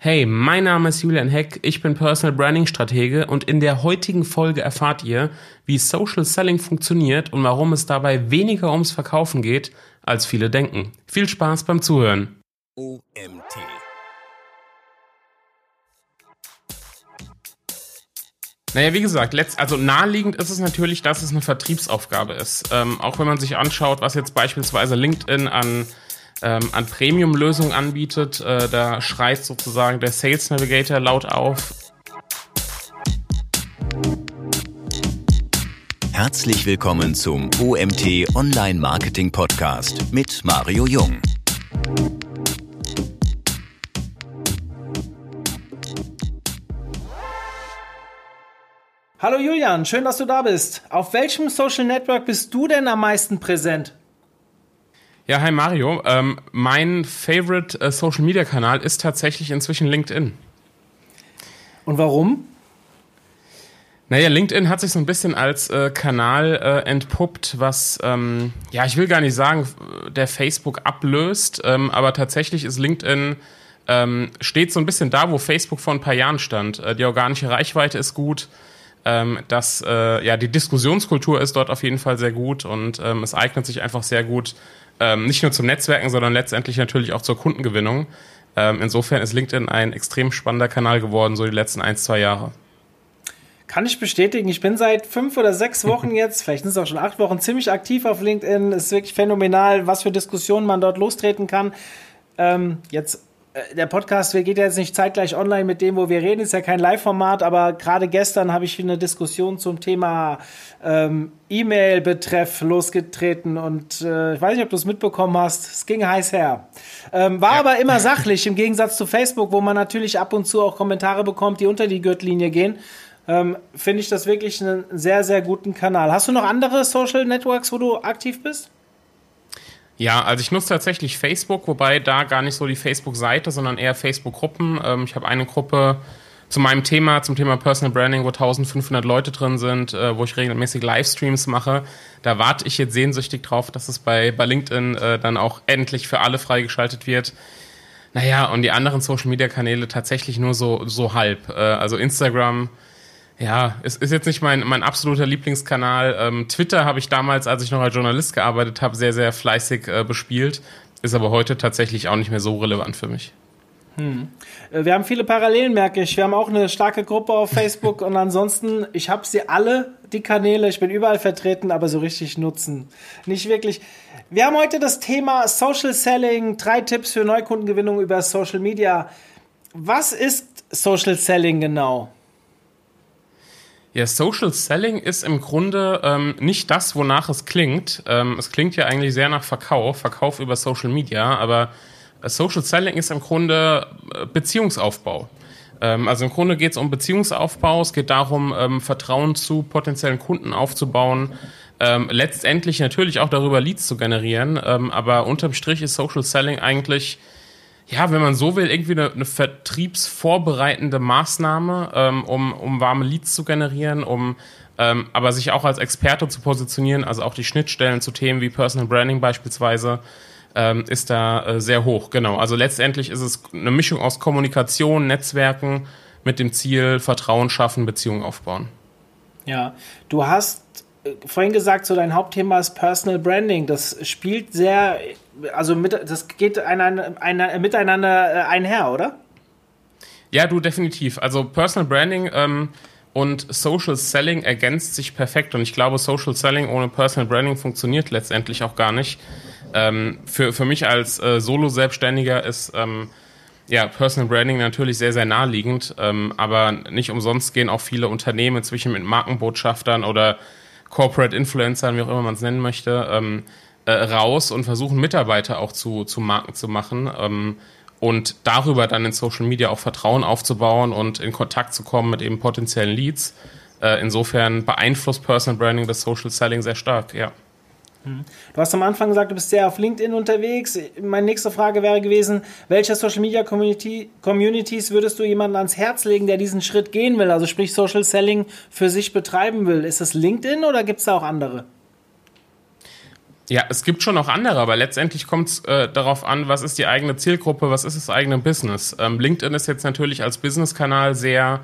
Hey, mein Name ist Julian Heck, ich bin Personal Branding Stratege und in der heutigen Folge erfahrt ihr, wie Social Selling funktioniert und warum es dabei weniger ums Verkaufen geht, als viele denken. Viel Spaß beim Zuhören. OMT. Naja, wie gesagt, letzt, also naheliegend ist es natürlich, dass es eine Vertriebsaufgabe ist. Ähm, auch wenn man sich anschaut, was jetzt beispielsweise LinkedIn an ähm, an Premium-Lösungen anbietet. Äh, da schreit sozusagen der Sales Navigator laut auf. Herzlich willkommen zum OMT Online Marketing Podcast mit Mario Jung. Hallo Julian, schön, dass du da bist. Auf welchem Social Network bist du denn am meisten präsent? Ja, hi Mario. Ähm, mein Favorite äh, Social Media Kanal ist tatsächlich inzwischen LinkedIn. Und warum? Naja, LinkedIn hat sich so ein bisschen als äh, Kanal äh, entpuppt, was, ähm, ja, ich will gar nicht sagen, der Facebook ablöst, ähm, aber tatsächlich ist LinkedIn, ähm, steht so ein bisschen da, wo Facebook vor ein paar Jahren stand. Äh, die organische Reichweite ist gut, ähm, das, äh, ja, die Diskussionskultur ist dort auf jeden Fall sehr gut und ähm, es eignet sich einfach sehr gut, ähm, nicht nur zum Netzwerken, sondern letztendlich natürlich auch zur Kundengewinnung. Ähm, insofern ist LinkedIn ein extrem spannender Kanal geworden, so die letzten ein, zwei Jahre. Kann ich bestätigen. Ich bin seit fünf oder sechs Wochen jetzt, vielleicht sind es auch schon acht Wochen, ziemlich aktiv auf LinkedIn. Es ist wirklich phänomenal, was für Diskussionen man dort lostreten kann. Ähm, jetzt der Podcast geht ja jetzt nicht zeitgleich online mit dem, wo wir reden, ist ja kein Live-Format, aber gerade gestern habe ich eine Diskussion zum Thema ähm, E-Mail-Betreff losgetreten und äh, ich weiß nicht, ob du es mitbekommen hast, es ging heiß her. Ähm, war ja. aber immer sachlich, im Gegensatz zu Facebook, wo man natürlich ab und zu auch Kommentare bekommt, die unter die Gürtellinie gehen. Ähm, Finde ich das wirklich einen sehr, sehr guten Kanal. Hast du noch andere Social Networks, wo du aktiv bist? Ja, also ich nutze tatsächlich Facebook, wobei da gar nicht so die Facebook-Seite, sondern eher Facebook-Gruppen. Ähm, ich habe eine Gruppe zu meinem Thema, zum Thema Personal Branding, wo 1500 Leute drin sind, äh, wo ich regelmäßig Livestreams mache. Da warte ich jetzt sehnsüchtig drauf, dass es bei, bei LinkedIn äh, dann auch endlich für alle freigeschaltet wird. Naja, und die anderen Social-Media-Kanäle tatsächlich nur so, so halb. Äh, also Instagram, ja, es ist jetzt nicht mein, mein absoluter Lieblingskanal. Ähm, Twitter habe ich damals, als ich noch als Journalist gearbeitet habe, sehr, sehr fleißig äh, bespielt. Ist aber heute tatsächlich auch nicht mehr so relevant für mich. Hm. Äh, wir haben viele Parallelen, merke ich. Wir haben auch eine starke Gruppe auf Facebook und ansonsten, ich habe sie alle, die Kanäle. Ich bin überall vertreten, aber so richtig nutzen. Nicht wirklich. Wir haben heute das Thema Social Selling, drei Tipps für Neukundengewinnung über Social Media. Was ist Social Selling genau? Ja, Social Selling ist im Grunde ähm, nicht das, wonach es klingt. Ähm, es klingt ja eigentlich sehr nach Verkauf, Verkauf über Social Media, aber äh, Social Selling ist im Grunde äh, Beziehungsaufbau. Ähm, also im Grunde geht es um Beziehungsaufbau, es geht darum, ähm, Vertrauen zu potenziellen Kunden aufzubauen, ähm, letztendlich natürlich auch darüber Leads zu generieren, ähm, aber unterm Strich ist Social Selling eigentlich ja, wenn man so will, irgendwie eine, eine vertriebsvorbereitende Maßnahme, ähm, um, um warme Leads zu generieren, um ähm, aber sich auch als Experte zu positionieren, also auch die Schnittstellen zu Themen wie Personal Branding beispielsweise, ähm, ist da äh, sehr hoch. Genau. Also letztendlich ist es eine Mischung aus Kommunikation, Netzwerken mit dem Ziel Vertrauen schaffen, Beziehungen aufbauen. Ja, du hast äh, vorhin gesagt, so dein Hauptthema ist Personal Branding. Das spielt sehr also mit, das geht einander, einander, miteinander äh, einher, oder? Ja, du definitiv. Also Personal Branding ähm, und Social Selling ergänzt sich perfekt und ich glaube, Social Selling ohne Personal Branding funktioniert letztendlich auch gar nicht. Ähm, für, für mich als äh, Solo-Selbstständiger ist ähm, ja, Personal Branding natürlich sehr, sehr naheliegend, ähm, aber nicht umsonst gehen auch viele Unternehmen inzwischen mit Markenbotschaftern oder Corporate Influencern, wie auch immer man es nennen möchte, ähm, äh, raus und versuchen Mitarbeiter auch zu, zu Marken zu machen ähm, und darüber dann in Social Media auch Vertrauen aufzubauen und in Kontakt zu kommen mit eben potenziellen Leads. Äh, insofern beeinflusst Personal Branding das Social Selling sehr stark, ja. Hm. Du hast am Anfang gesagt, du bist sehr auf LinkedIn unterwegs. Meine nächste Frage wäre gewesen, welche Social Media Community, Communities würdest du jemandem ans Herz legen, der diesen Schritt gehen will, also sprich Social Selling für sich betreiben will? Ist es LinkedIn oder gibt es da auch andere? Ja, es gibt schon noch andere, aber letztendlich kommt es äh, darauf an, was ist die eigene Zielgruppe, was ist das eigene Business. Ähm, LinkedIn ist jetzt natürlich als Business-Kanal sehr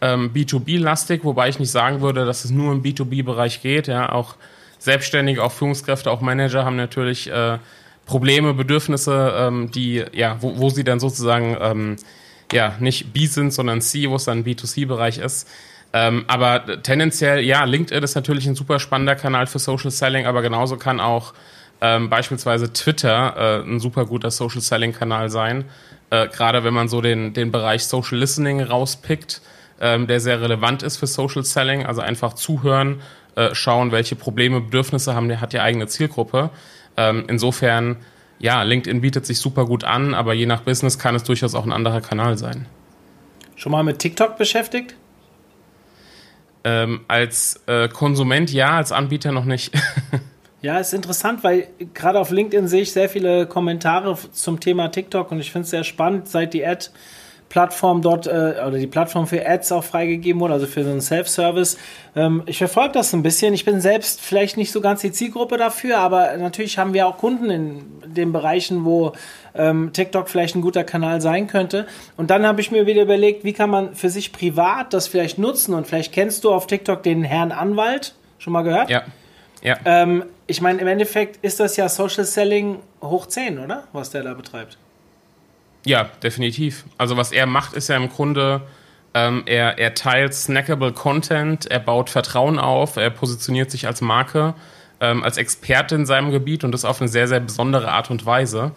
ähm, B2B-lastig, wobei ich nicht sagen würde, dass es nur im B2B-Bereich geht. Ja, auch Selbstständige, auch Führungskräfte, auch Manager haben natürlich äh, Probleme, Bedürfnisse, ähm, die, ja, wo, wo sie dann sozusagen ähm, ja nicht B sind, sondern C, wo es dann B2C-Bereich ist. Ähm, aber tendenziell, ja, LinkedIn ist natürlich ein super spannender Kanal für Social Selling, aber genauso kann auch ähm, beispielsweise Twitter äh, ein super guter Social Selling Kanal sein. Äh, Gerade wenn man so den, den Bereich Social Listening rauspickt, ähm, der sehr relevant ist für Social Selling, also einfach zuhören, äh, schauen, welche Probleme, Bedürfnisse haben, hat die eigene Zielgruppe. Ähm, insofern, ja, LinkedIn bietet sich super gut an, aber je nach Business kann es durchaus auch ein anderer Kanal sein. Schon mal mit TikTok beschäftigt? Ähm, als äh, Konsument ja, als Anbieter noch nicht. ja, ist interessant, weil gerade auf LinkedIn sehe ich sehr viele Kommentare zum Thema TikTok und ich finde es sehr spannend, seit die Ad Plattform dort äh, oder die Plattform für Ads auch freigegeben wurde, also für so einen Self-Service. Ähm, ich verfolge das ein bisschen. Ich bin selbst vielleicht nicht so ganz die Zielgruppe dafür, aber natürlich haben wir auch Kunden in den Bereichen, wo ähm, TikTok vielleicht ein guter Kanal sein könnte. Und dann habe ich mir wieder überlegt, wie kann man für sich privat das vielleicht nutzen? Und vielleicht kennst du auf TikTok den Herrn Anwalt. Schon mal gehört? Ja. Ja. Ähm, ich meine, im Endeffekt ist das ja Social Selling hoch 10, oder? Was der da betreibt. Ja, definitiv. Also was er macht, ist ja im Grunde, ähm, er, er teilt snackable Content, er baut Vertrauen auf, er positioniert sich als Marke, ähm, als Experte in seinem Gebiet und das auf eine sehr, sehr besondere Art und Weise.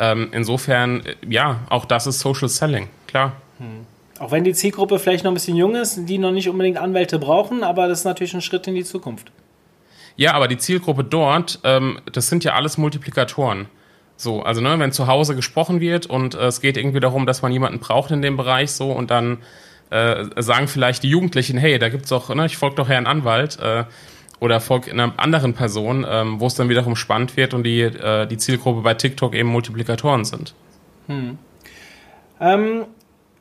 Ähm, insofern, äh, ja, auch das ist Social Selling, klar. Hm. Auch wenn die Zielgruppe vielleicht noch ein bisschen jung ist, die noch nicht unbedingt Anwälte brauchen, aber das ist natürlich ein Schritt in die Zukunft. Ja, aber die Zielgruppe dort, ähm, das sind ja alles Multiplikatoren. So, also ne, wenn zu Hause gesprochen wird und äh, es geht irgendwie darum, dass man jemanden braucht in dem Bereich so und dann äh, sagen vielleicht die Jugendlichen, hey, da gibt's doch, ne, ich folge doch Herrn Anwalt äh, oder folge einer anderen Person, ähm, wo es dann wiederum spannend wird und die, äh, die Zielgruppe bei TikTok eben Multiplikatoren sind. Hm. Ähm,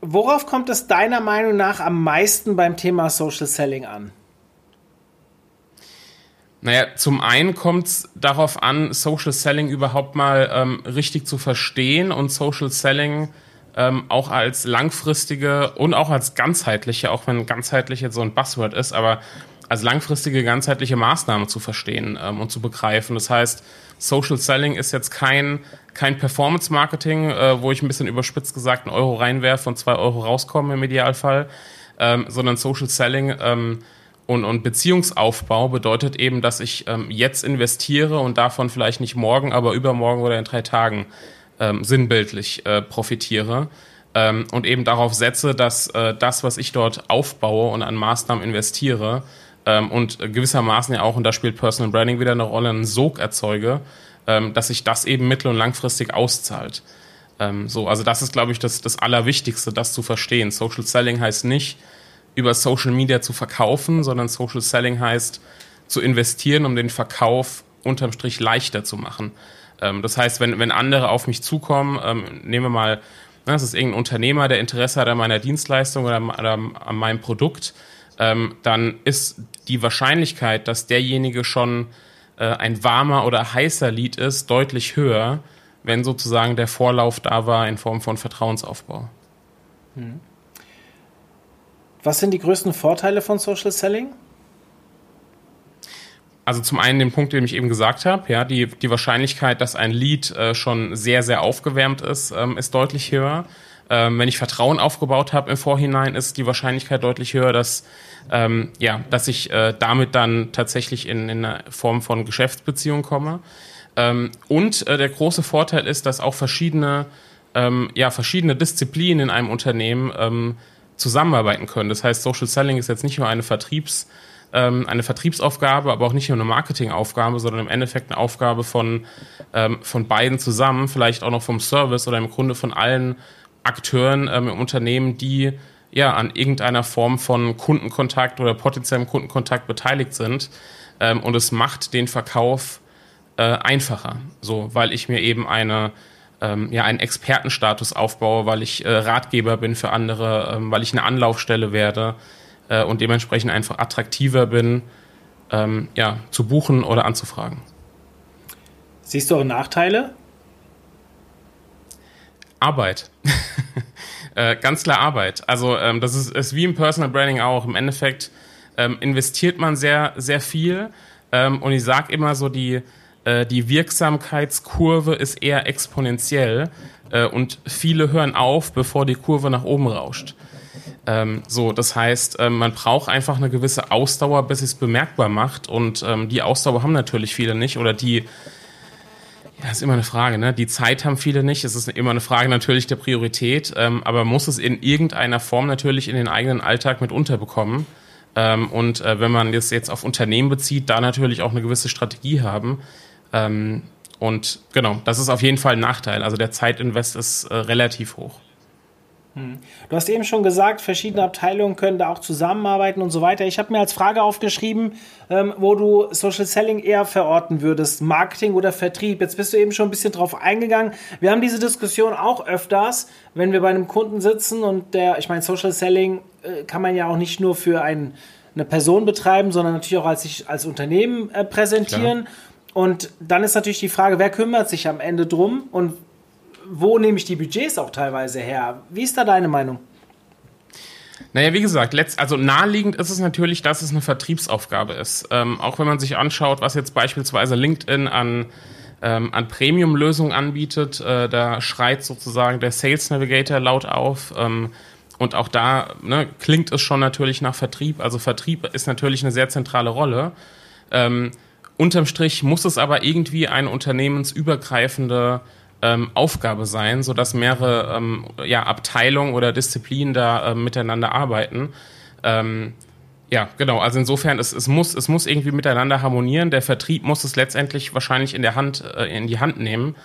worauf kommt es deiner Meinung nach am meisten beim Thema Social Selling an? Naja, zum einen kommt es darauf an, Social Selling überhaupt mal ähm, richtig zu verstehen und Social Selling ähm, auch als langfristige und auch als ganzheitliche, auch wenn ganzheitlich jetzt so ein Buzzword ist, aber als langfristige, ganzheitliche Maßnahme zu verstehen ähm, und zu begreifen. Das heißt, Social Selling ist jetzt kein, kein Performance-Marketing, äh, wo ich ein bisschen überspitzt gesagt einen Euro reinwerfe und zwei Euro rauskomme im Idealfall, ähm, sondern Social Selling ähm, und, und Beziehungsaufbau bedeutet eben, dass ich ähm, jetzt investiere und davon vielleicht nicht morgen, aber übermorgen oder in drei Tagen ähm, sinnbildlich äh, profitiere. Ähm, und eben darauf setze, dass äh, das, was ich dort aufbaue und an Maßnahmen investiere ähm, und gewissermaßen ja auch, und da spielt Personal Branding wieder eine Rolle, einen Sog erzeuge, ähm, dass sich das eben mittel- und langfristig auszahlt. Ähm, so, also das ist, glaube ich, das, das Allerwichtigste, das zu verstehen. Social Selling heißt nicht, über Social Media zu verkaufen, sondern Social Selling heißt zu investieren, um den Verkauf unterm Strich leichter zu machen. Ähm, das heißt, wenn, wenn andere auf mich zukommen, ähm, nehmen wir mal, ne, das ist irgendein Unternehmer, der Interesse hat an meiner Dienstleistung oder, oder an meinem Produkt, ähm, dann ist die Wahrscheinlichkeit, dass derjenige schon äh, ein warmer oder heißer Lied ist, deutlich höher, wenn sozusagen der Vorlauf da war in Form von Vertrauensaufbau. Hm. Was sind die größten Vorteile von Social Selling? Also zum einen den Punkt, den ich eben gesagt habe, ja, die, die Wahrscheinlichkeit, dass ein Lied äh, schon sehr, sehr aufgewärmt ist, ähm, ist deutlich höher. Ähm, wenn ich Vertrauen aufgebaut habe im Vorhinein, ist die Wahrscheinlichkeit deutlich höher, dass, ähm, ja, dass ich äh, damit dann tatsächlich in, in eine Form von Geschäftsbeziehung komme. Ähm, und äh, der große Vorteil ist, dass auch verschiedene, ähm, ja, verschiedene Disziplinen in einem Unternehmen ähm, zusammenarbeiten können. Das heißt, Social Selling ist jetzt nicht nur eine Vertriebs- ähm, eine Vertriebsaufgabe, aber auch nicht nur eine Marketingaufgabe, sondern im Endeffekt eine Aufgabe von, ähm, von beiden zusammen, vielleicht auch noch vom Service oder im Grunde von allen Akteuren ähm, im Unternehmen, die ja an irgendeiner Form von Kundenkontakt oder potenziellem Kundenkontakt beteiligt sind. Und es macht den Verkauf äh, einfacher, so, weil ich mir eben eine ähm, ja, einen Expertenstatus aufbaue, weil ich äh, Ratgeber bin für andere, ähm, weil ich eine Anlaufstelle werde äh, und dementsprechend einfach attraktiver bin, ähm, ja, zu buchen oder anzufragen. Siehst du auch Nachteile? Arbeit. äh, ganz klar Arbeit. Also ähm, das ist, ist wie im Personal Branding auch. Im Endeffekt ähm, investiert man sehr, sehr viel. Ähm, und ich sage immer so, die, äh, die Wirksamkeitskurve ist eher exponentiell. Äh, und viele hören auf, bevor die Kurve nach oben rauscht. Ähm, so, das heißt, ähm, man braucht einfach eine gewisse Ausdauer, bis es bemerkbar macht. Und ähm, die Ausdauer haben natürlich viele nicht. Oder die ja, ist immer eine Frage, ne? Die Zeit haben viele nicht. Es ist immer eine Frage natürlich der Priorität, ähm, aber muss es in irgendeiner Form natürlich in den eigenen Alltag mit unterbekommen. Ähm, und äh, wenn man das jetzt auf Unternehmen bezieht, da natürlich auch eine gewisse Strategie haben. Ähm, und genau, das ist auf jeden Fall ein Nachteil. Also der Zeitinvest ist äh, relativ hoch. Du hast eben schon gesagt, verschiedene Abteilungen können da auch zusammenarbeiten und so weiter. Ich habe mir als Frage aufgeschrieben, ähm, wo du Social Selling eher verorten würdest, Marketing oder Vertrieb. Jetzt bist du eben schon ein bisschen drauf eingegangen. Wir haben diese Diskussion auch öfters, wenn wir bei einem Kunden sitzen und der, ich meine, Social Selling äh, kann man ja auch nicht nur für ein, eine Person betreiben, sondern natürlich auch als, sich, als Unternehmen äh, präsentieren. Klar. Und dann ist natürlich die Frage, wer kümmert sich am Ende drum und wo nehme ich die Budgets auch teilweise her? Wie ist da deine Meinung? Naja, wie gesagt, letzt, also naheliegend ist es natürlich, dass es eine Vertriebsaufgabe ist. Ähm, auch wenn man sich anschaut, was jetzt beispielsweise LinkedIn an, ähm, an Premium-Lösungen anbietet, äh, da schreit sozusagen der Sales Navigator laut auf. Ähm, und auch da ne, klingt es schon natürlich nach Vertrieb. Also Vertrieb ist natürlich eine sehr zentrale Rolle. Ähm, unterm Strich muss es aber irgendwie eine unternehmensübergreifende ähm, Aufgabe sein, sodass mehrere ähm, ja, Abteilungen oder Disziplinen da ähm, miteinander arbeiten. Ähm, ja, genau. Also insofern, es, es, muss, es muss irgendwie miteinander harmonieren. Der Vertrieb muss es letztendlich wahrscheinlich in der Hand, äh, in die Hand nehmen.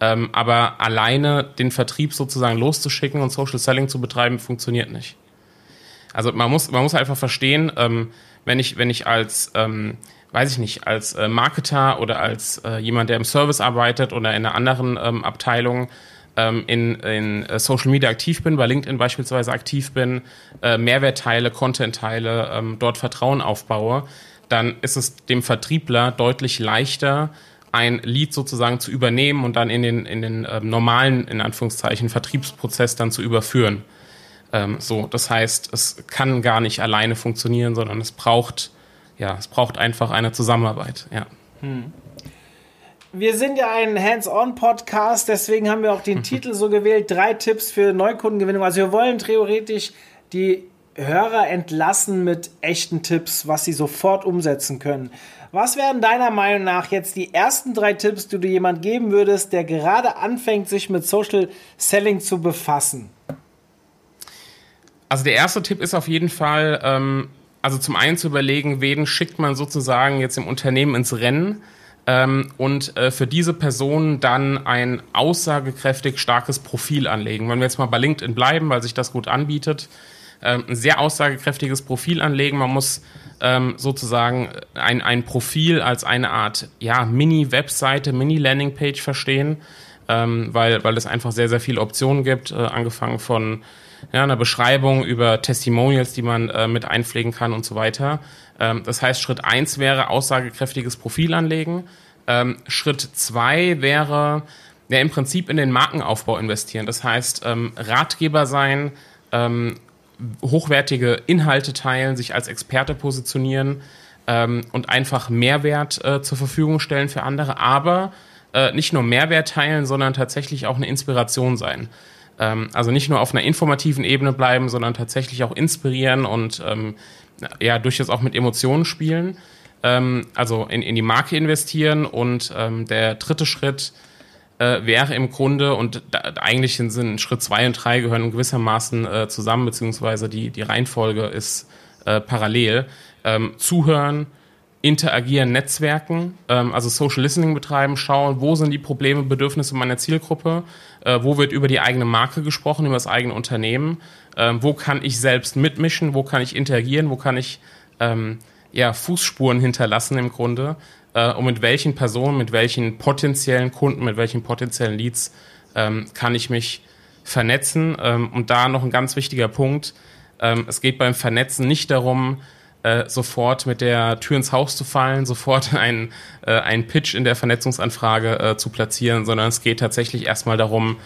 Ähm, aber alleine den Vertrieb sozusagen loszuschicken und Social Selling zu betreiben, funktioniert nicht. Also man muss, man muss einfach verstehen, ähm, wenn ich, wenn ich als ähm, weiß ich nicht, als äh, Marketer oder als äh, jemand, der im Service arbeitet oder in einer anderen ähm, Abteilung ähm, in, in äh, Social Media aktiv bin, bei LinkedIn beispielsweise aktiv bin, äh, Mehrwert teile, Content teile, ähm, dort Vertrauen aufbaue, dann ist es dem Vertriebler deutlich leichter, ein Lead sozusagen zu übernehmen und dann in den, in den ähm, normalen, in Anführungszeichen, Vertriebsprozess dann zu überführen. Ähm, so, das heißt, es kann gar nicht alleine funktionieren, sondern es braucht ja, es braucht einfach eine Zusammenarbeit, ja. Hm. Wir sind ja ein Hands-on-Podcast, deswegen haben wir auch den Titel so gewählt: drei Tipps für Neukundengewinnung. Also wir wollen theoretisch die Hörer entlassen mit echten Tipps, was sie sofort umsetzen können. Was wären deiner Meinung nach jetzt die ersten drei Tipps, die du jemand geben würdest, der gerade anfängt, sich mit Social Selling zu befassen? Also der erste Tipp ist auf jeden Fall, ähm, also zum einen zu überlegen, wen schickt man sozusagen jetzt im Unternehmen ins Rennen ähm, und äh, für diese Person dann ein aussagekräftig starkes Profil anlegen. Wenn wir jetzt mal bei LinkedIn bleiben, weil sich das gut anbietet, ähm, ein sehr aussagekräftiges Profil anlegen. Man muss ähm, sozusagen ein, ein Profil als eine Art ja, Mini-Webseite, Mini-Landing-Page verstehen, ähm, weil, weil es einfach sehr, sehr viele Optionen gibt, äh, angefangen von ja, einer Beschreibung über Testimonials, die man äh, mit einpflegen kann und so weiter. Ähm, das heißt, Schritt eins wäre aussagekräftiges Profil anlegen. Ähm, Schritt zwei wäre ja, im Prinzip in den Markenaufbau investieren. Das heißt, ähm, Ratgeber sein, ähm, hochwertige Inhalte teilen, sich als Experte positionieren ähm, und einfach Mehrwert äh, zur Verfügung stellen für andere, aber äh, nicht nur Mehrwert teilen, sondern tatsächlich auch eine Inspiration sein. Ähm, also nicht nur auf einer informativen Ebene bleiben, sondern tatsächlich auch inspirieren und ähm, ja, durchaus auch mit Emotionen spielen. Ähm, also in, in die Marke investieren und ähm, der dritte Schritt äh, wäre im Grunde, und da, eigentlich sind Schritt zwei und drei gehören gewissermaßen äh, zusammen, beziehungsweise die, die Reihenfolge ist äh, parallel. Ähm, zuhören, interagieren, netzwerken, ähm, also Social Listening betreiben, schauen, wo sind die Probleme, Bedürfnisse meiner Zielgruppe, äh, wo wird über die eigene Marke gesprochen, über das eigene Unternehmen, ähm, wo kann ich selbst mitmischen, wo kann ich interagieren, wo kann ich ähm, ja, Fußspuren hinterlassen im Grunde äh, und mit welchen Personen, mit welchen potenziellen Kunden, mit welchen potenziellen Leads ähm, kann ich mich vernetzen. Ähm, und da noch ein ganz wichtiger Punkt, ähm, es geht beim Vernetzen nicht darum, äh, sofort mit der Tür ins Haus zu fallen, sofort einen, äh, einen Pitch in der Vernetzungsanfrage äh, zu platzieren, sondern es geht tatsächlich erstmal darum,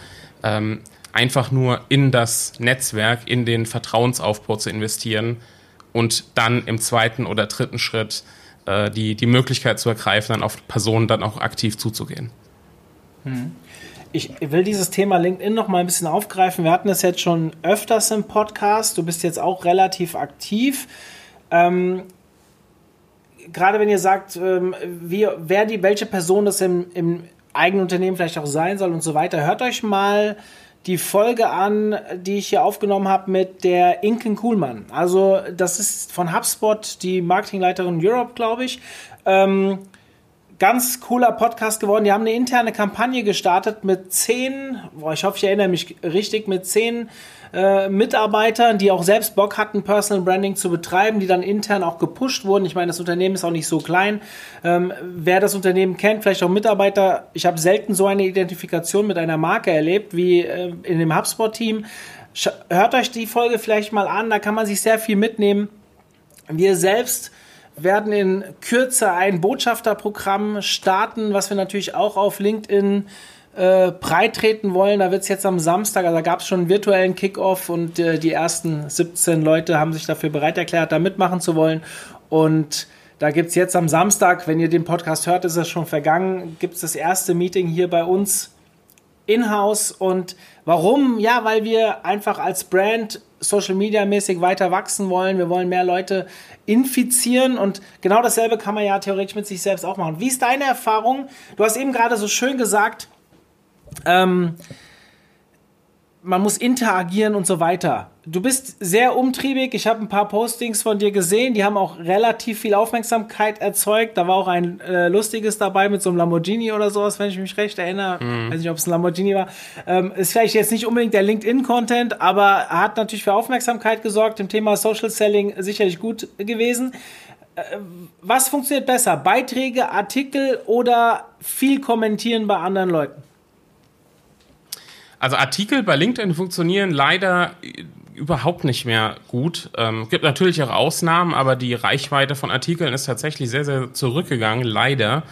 ähm, einfach nur in das Netzwerk, in den Vertrauensaufbau zu investieren und dann im zweiten oder dritten Schritt äh, die, die Möglichkeit zu ergreifen, dann auf Personen dann auch aktiv zuzugehen. Hm. Ich will dieses Thema LinkedIn noch mal ein bisschen aufgreifen. Wir hatten das jetzt schon öfters im Podcast. Du bist jetzt auch relativ aktiv. Ähm, gerade wenn ihr sagt, ähm, wie, wer die, welche Person das im, im eigenen Unternehmen vielleicht auch sein soll und so weiter, hört euch mal die Folge an, die ich hier aufgenommen habe mit der Inken Kuhlmann. Also das ist von HubSpot die Marketingleiterin Europe, glaube ich. Ähm, ganz cooler Podcast geworden. Die haben eine interne Kampagne gestartet mit zehn, boah, ich hoffe, ich erinnere mich richtig, mit zehn äh, Mitarbeitern, die auch selbst Bock hatten, Personal Branding zu betreiben, die dann intern auch gepusht wurden. Ich meine, das Unternehmen ist auch nicht so klein. Ähm, wer das Unternehmen kennt, vielleicht auch Mitarbeiter, ich habe selten so eine Identifikation mit einer Marke erlebt wie äh, in dem HubSpot-Team. Hört euch die Folge vielleicht mal an, da kann man sich sehr viel mitnehmen. Wir selbst werden in Kürze ein Botschafterprogramm starten, was wir natürlich auch auf LinkedIn äh, breit wollen. Da wird es jetzt am Samstag, also da gab es schon einen virtuellen Kickoff und äh, die ersten 17 Leute haben sich dafür bereit erklärt, da mitmachen zu wollen. Und da gibt es jetzt am Samstag, wenn ihr den Podcast hört, ist es schon vergangen, gibt es das erste Meeting hier bei uns in-house. Und warum? Ja, weil wir einfach als Brand Social Media mäßig weiter wachsen wollen. Wir wollen mehr Leute infizieren und genau dasselbe kann man ja theoretisch mit sich selbst auch machen. Wie ist deine Erfahrung? Du hast eben gerade so schön gesagt, ähm, man muss interagieren und so weiter. Du bist sehr umtriebig. Ich habe ein paar Postings von dir gesehen, die haben auch relativ viel Aufmerksamkeit erzeugt. Da war auch ein äh, lustiges dabei mit so einem Lamborghini oder sowas, wenn ich mich recht erinnere. Mhm. Weiß nicht, ob es ein Lamborghini war. Ähm, ist vielleicht jetzt nicht unbedingt der LinkedIn-Content, aber hat natürlich für Aufmerksamkeit gesorgt. Im Thema Social Selling sicherlich gut gewesen. Äh, was funktioniert besser? Beiträge, Artikel oder viel kommentieren bei anderen Leuten? Also Artikel bei LinkedIn funktionieren leider überhaupt nicht mehr gut. Ähm, gibt natürlich auch Ausnahmen, aber die Reichweite von Artikeln ist tatsächlich sehr, sehr zurückgegangen, leider.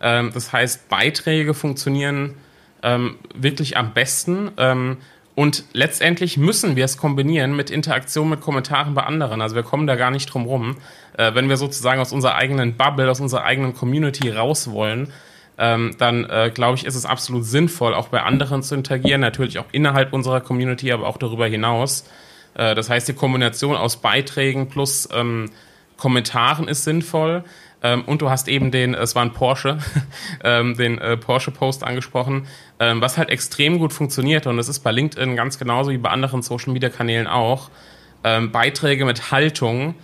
Ähm, das heißt, Beiträge funktionieren ähm, wirklich am besten. Ähm, und letztendlich müssen wir es kombinieren mit Interaktion mit Kommentaren bei anderen. Also wir kommen da gar nicht drum rum. Äh, wenn wir sozusagen aus unserer eigenen Bubble, aus unserer eigenen Community raus wollen, ähm, dann äh, glaube ich, ist es absolut sinnvoll, auch bei anderen zu interagieren, natürlich auch innerhalb unserer Community, aber auch darüber hinaus. Äh, das heißt, die Kombination aus Beiträgen plus ähm, Kommentaren ist sinnvoll. Ähm, und du hast eben den, es war ein Porsche, ähm, den äh, Porsche-Post angesprochen, ähm, was halt extrem gut funktioniert und das ist bei LinkedIn ganz genauso wie bei anderen Social-Media-Kanälen auch. Ähm, Beiträge mit Haltung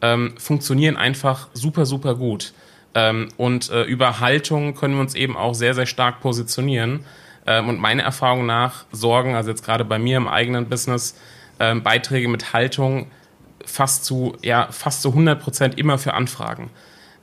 ähm, funktionieren einfach super, super gut. Ähm, und äh, über Haltung können wir uns eben auch sehr, sehr stark positionieren. Ähm, und meiner Erfahrung nach sorgen, also jetzt gerade bei mir im eigenen Business, ähm, Beiträge mit Haltung fast zu, ja, fast zu 100 Prozent immer für Anfragen.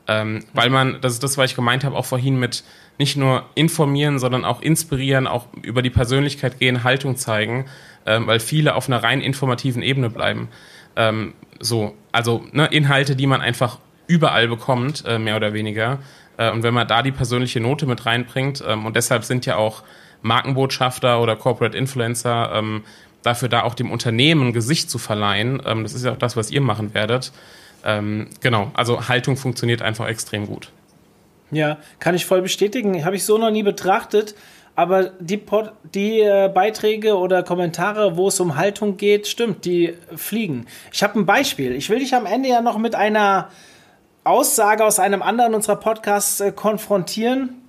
Ähm, weil man, das ist das, was ich gemeint habe, auch vorhin mit nicht nur informieren, sondern auch inspirieren, auch über die Persönlichkeit gehen, Haltung zeigen, ähm, weil viele auf einer rein informativen Ebene bleiben. Ähm, so, also ne, Inhalte, die man einfach überall bekommt, äh, mehr oder weniger. Äh, und wenn man da die persönliche Note mit reinbringt, ähm, und deshalb sind ja auch Markenbotschafter oder Corporate Influencer ähm, dafür da auch dem Unternehmen Gesicht zu verleihen. Ähm, das ist ja auch das, was ihr machen werdet. Ähm, genau, also Haltung funktioniert einfach extrem gut. Ja, kann ich voll bestätigen. Habe ich so noch nie betrachtet. Aber die, Pod die äh, Beiträge oder Kommentare, wo es um Haltung geht, stimmt, die fliegen. Ich habe ein Beispiel. Ich will dich am Ende ja noch mit einer Aussage aus einem anderen unserer Podcasts äh, konfrontieren.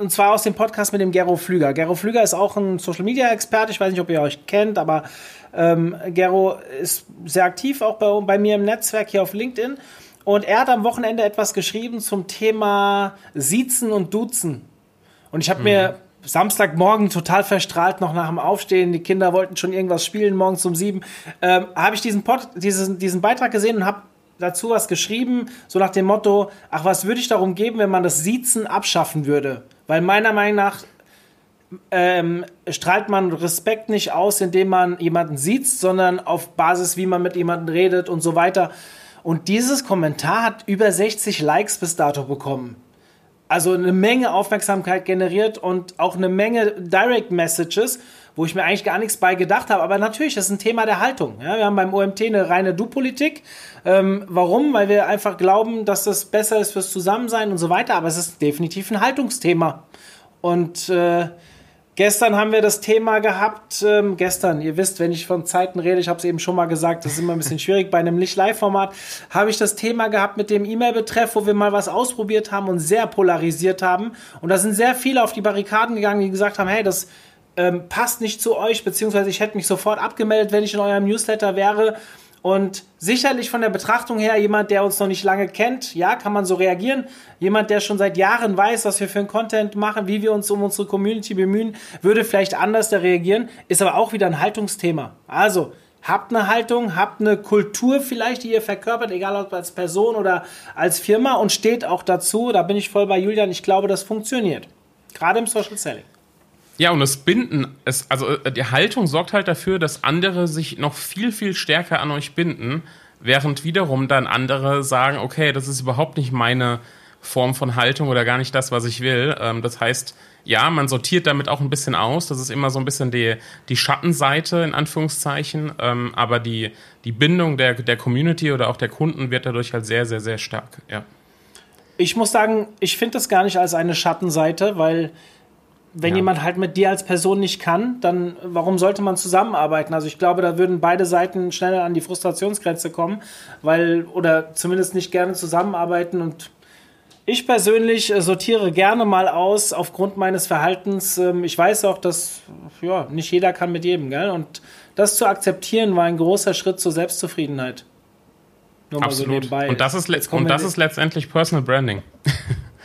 Und zwar aus dem Podcast mit dem Gero Flüger. Gero Flüger ist auch ein Social Media Experte. Ich weiß nicht, ob ihr euch kennt, aber ähm, Gero ist sehr aktiv auch bei, bei mir im Netzwerk hier auf LinkedIn. Und er hat am Wochenende etwas geschrieben zum Thema Siezen und Duzen. Und ich habe mhm. mir Samstagmorgen total verstrahlt noch nach dem Aufstehen. Die Kinder wollten schon irgendwas spielen morgens um sieben. Ähm, habe ich diesen, Pod, diesen, diesen Beitrag gesehen und habe dazu was geschrieben, so nach dem Motto, ach, was würde ich darum geben, wenn man das Siezen abschaffen würde? Weil meiner Meinung nach ähm, strahlt man Respekt nicht aus, indem man jemanden sieht, sondern auf Basis, wie man mit jemandem redet und so weiter. Und dieses Kommentar hat über 60 Likes bis dato bekommen. Also eine Menge Aufmerksamkeit generiert und auch eine Menge Direct Messages, wo ich mir eigentlich gar nichts bei gedacht habe. Aber natürlich, das ist ein Thema der Haltung. Ja, wir haben beim OMT eine reine Du-Politik. Ähm, warum? Weil wir einfach glauben, dass das besser ist fürs Zusammensein und so weiter. Aber es ist definitiv ein Haltungsthema. Und äh, Gestern haben wir das Thema gehabt, ähm, gestern, ihr wisst, wenn ich von Zeiten rede, ich habe es eben schon mal gesagt, das ist immer ein bisschen schwierig bei einem Nicht-Live-Format, habe ich das Thema gehabt mit dem E-Mail-Betreff, wo wir mal was ausprobiert haben und sehr polarisiert haben. Und da sind sehr viele auf die Barrikaden gegangen, die gesagt haben, hey, das ähm, passt nicht zu euch, beziehungsweise ich hätte mich sofort abgemeldet, wenn ich in eurem Newsletter wäre. Und sicherlich von der Betrachtung her, jemand, der uns noch nicht lange kennt, ja, kann man so reagieren. Jemand, der schon seit Jahren weiß, was wir für einen Content machen, wie wir uns um unsere Community bemühen, würde vielleicht anders da reagieren, ist aber auch wieder ein Haltungsthema. Also, habt eine Haltung, habt eine Kultur vielleicht, die ihr verkörpert, egal ob als Person oder als Firma und steht auch dazu. Da bin ich voll bei Julian. Ich glaube, das funktioniert. Gerade im Social Selling. Ja, und das Binden, es, also äh, die Haltung sorgt halt dafür, dass andere sich noch viel, viel stärker an euch binden, während wiederum dann andere sagen, okay, das ist überhaupt nicht meine Form von Haltung oder gar nicht das, was ich will. Ähm, das heißt, ja, man sortiert damit auch ein bisschen aus. Das ist immer so ein bisschen die, die Schattenseite in Anführungszeichen. Ähm, aber die, die Bindung der, der Community oder auch der Kunden wird dadurch halt sehr, sehr, sehr stark. Ja. Ich muss sagen, ich finde das gar nicht als eine Schattenseite, weil wenn ja. jemand halt mit dir als Person nicht kann, dann warum sollte man zusammenarbeiten? Also ich glaube, da würden beide Seiten schneller an die Frustrationsgrenze kommen, weil oder zumindest nicht gerne zusammenarbeiten und ich persönlich äh, sortiere gerne mal aus aufgrund meines Verhaltens. Ähm, ich weiß auch, dass ja, nicht jeder kann mit jedem, gell? Und das zu akzeptieren war ein großer Schritt zur Selbstzufriedenheit. Nur Absolut. So und das ist, und das ist letztendlich Personal Branding.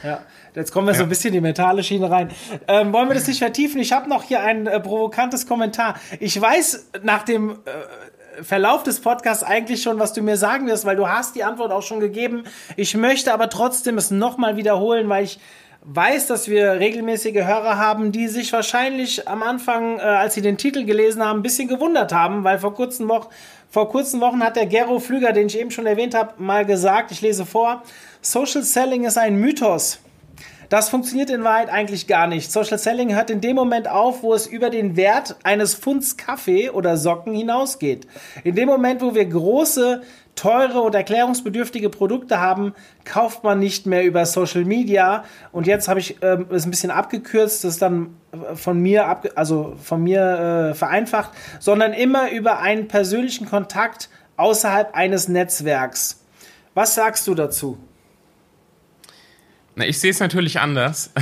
Ja, Jetzt kommen wir ja. so ein bisschen in die mentale Schiene rein. Ähm, wollen wir das nicht vertiefen? Ich habe noch hier ein äh, provokantes Kommentar. Ich weiß nach dem äh, Verlauf des Podcasts eigentlich schon, was du mir sagen wirst, weil du hast die Antwort auch schon gegeben. Ich möchte aber trotzdem es nochmal wiederholen, weil ich weiß, dass wir regelmäßige Hörer haben, die sich wahrscheinlich am Anfang, äh, als sie den Titel gelesen haben, ein bisschen gewundert haben, weil vor kurzen Wochen vor kurzen Wochen hat der Gero Flüger, den ich eben schon erwähnt habe, mal gesagt, ich lese vor, Social Selling ist ein Mythos. Das funktioniert in Wahrheit eigentlich gar nicht. Social Selling hört in dem Moment auf, wo es über den Wert eines Pfunds Kaffee oder Socken hinausgeht. In dem Moment, wo wir große, teure und erklärungsbedürftige Produkte haben, kauft man nicht mehr über Social Media. Und jetzt habe ich ähm, es ein bisschen abgekürzt, das ist dann von mir ab, also von mir äh, vereinfacht, sondern immer über einen persönlichen Kontakt außerhalb eines Netzwerks. Was sagst du dazu? Na, ich sehe es natürlich anders.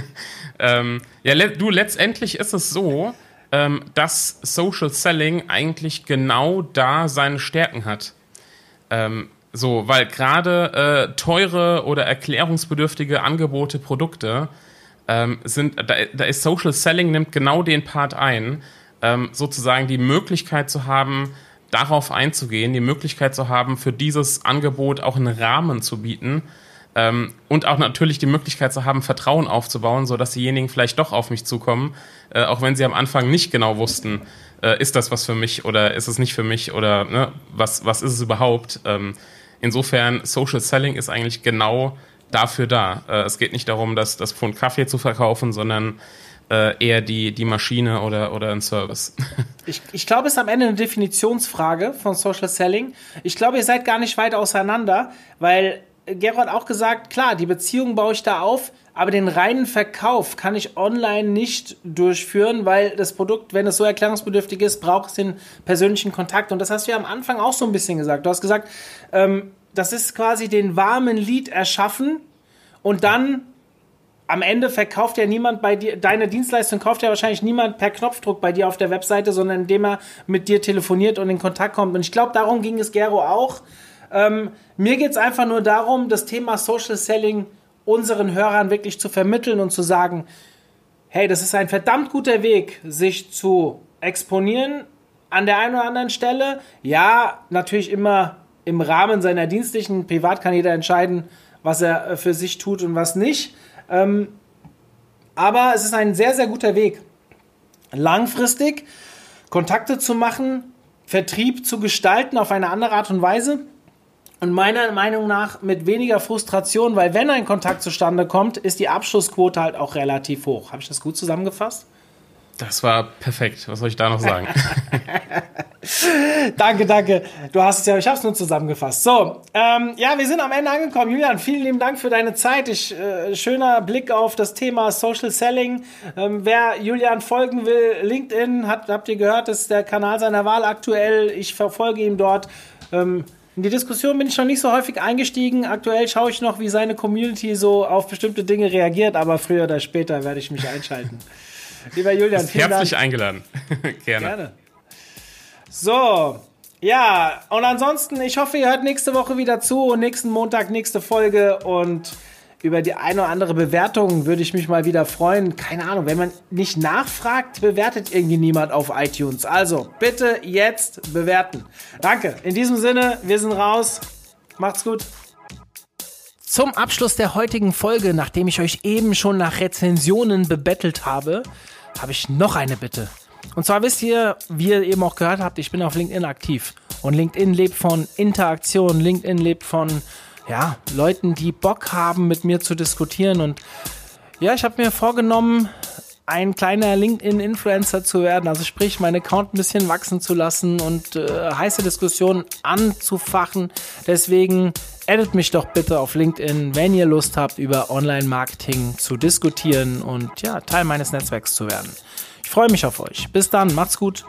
ähm, ja, le du, letztendlich ist es so, ähm, dass Social Selling eigentlich genau da seine Stärken hat. Ähm, so, weil gerade äh, teure oder erklärungsbedürftige Angebote, Produkte ähm, sind, da, da, ist Social Selling nimmt genau den Part ein, ähm, sozusagen die Möglichkeit zu haben, darauf einzugehen, die Möglichkeit zu haben, für dieses Angebot auch einen Rahmen zu bieten, ähm, und auch natürlich die Möglichkeit zu haben, Vertrauen aufzubauen, sodass diejenigen vielleicht doch auf mich zukommen, äh, auch wenn sie am Anfang nicht genau wussten, äh, ist das was für mich oder ist es nicht für mich oder ne, was, was ist es überhaupt. Ähm, insofern, Social Selling ist eigentlich genau dafür da. Äh, es geht nicht darum, das, das Pfund Kaffee zu verkaufen, sondern äh, eher die, die Maschine oder, oder ein Service. Ich, ich glaube, es ist am Ende eine Definitionsfrage von Social Selling. Ich glaube, ihr seid gar nicht weit auseinander, weil Gero hat auch gesagt, klar, die Beziehung baue ich da auf, aber den reinen Verkauf kann ich online nicht durchführen, weil das Produkt, wenn es so erklärungsbedürftig ist, braucht es den persönlichen Kontakt. Und das hast du ja am Anfang auch so ein bisschen gesagt. Du hast gesagt, ähm, das ist quasi den warmen Lied erschaffen und dann am Ende verkauft ja niemand bei dir, deine Dienstleistung kauft ja wahrscheinlich niemand per Knopfdruck bei dir auf der Webseite, sondern indem er mit dir telefoniert und in Kontakt kommt. Und ich glaube, darum ging es Gero auch ähm, mir geht es einfach nur darum, das Thema Social Selling unseren Hörern wirklich zu vermitteln und zu sagen, hey, das ist ein verdammt guter Weg, sich zu exponieren an der einen oder anderen Stelle. Ja, natürlich immer im Rahmen seiner dienstlichen, privat kann jeder entscheiden, was er äh, für sich tut und was nicht. Ähm, aber es ist ein sehr, sehr guter Weg, langfristig Kontakte zu machen, Vertrieb zu gestalten auf eine andere Art und Weise und meiner Meinung nach mit weniger Frustration, weil wenn ein Kontakt zustande kommt, ist die Abschlussquote halt auch relativ hoch. Habe ich das gut zusammengefasst? Das war perfekt. Was soll ich da noch sagen? danke, danke. Du hast es ja, ich habe es nur zusammengefasst. So, ähm, ja, wir sind am Ende angekommen. Julian, vielen lieben Dank für deine Zeit. Ich, äh, schöner Blick auf das Thema Social Selling. Ähm, wer Julian folgen will, LinkedIn, hat, habt ihr gehört, ist der Kanal seiner Wahl aktuell. Ich verfolge ihn dort. Ähm, in die Diskussion bin ich noch nicht so häufig eingestiegen. Aktuell schaue ich noch, wie seine Community so auf bestimmte Dinge reagiert, aber früher oder später werde ich mich einschalten. Lieber Julian, vielen herzlich Dank. eingeladen. Gerne. Gerne. So, ja, und ansonsten, ich hoffe, ihr hört nächste Woche wieder zu und nächsten Montag nächste Folge und über die eine oder andere Bewertung würde ich mich mal wieder freuen. Keine Ahnung, wenn man nicht nachfragt, bewertet irgendwie niemand auf iTunes. Also bitte jetzt bewerten. Danke. In diesem Sinne, wir sind raus. Macht's gut. Zum Abschluss der heutigen Folge, nachdem ich euch eben schon nach Rezensionen bebettelt habe, habe ich noch eine Bitte. Und zwar wisst ihr, wie ihr eben auch gehört habt, ich bin auf LinkedIn aktiv. Und LinkedIn lebt von Interaktion, LinkedIn lebt von ja, Leuten, die Bock haben, mit mir zu diskutieren. Und ja, ich habe mir vorgenommen, ein kleiner LinkedIn-Influencer zu werden, also sprich, meinen Account ein bisschen wachsen zu lassen und äh, heiße Diskussionen anzufachen. Deswegen addet mich doch bitte auf LinkedIn, wenn ihr Lust habt, über Online-Marketing zu diskutieren und ja, Teil meines Netzwerks zu werden. Ich freue mich auf euch. Bis dann, macht's gut.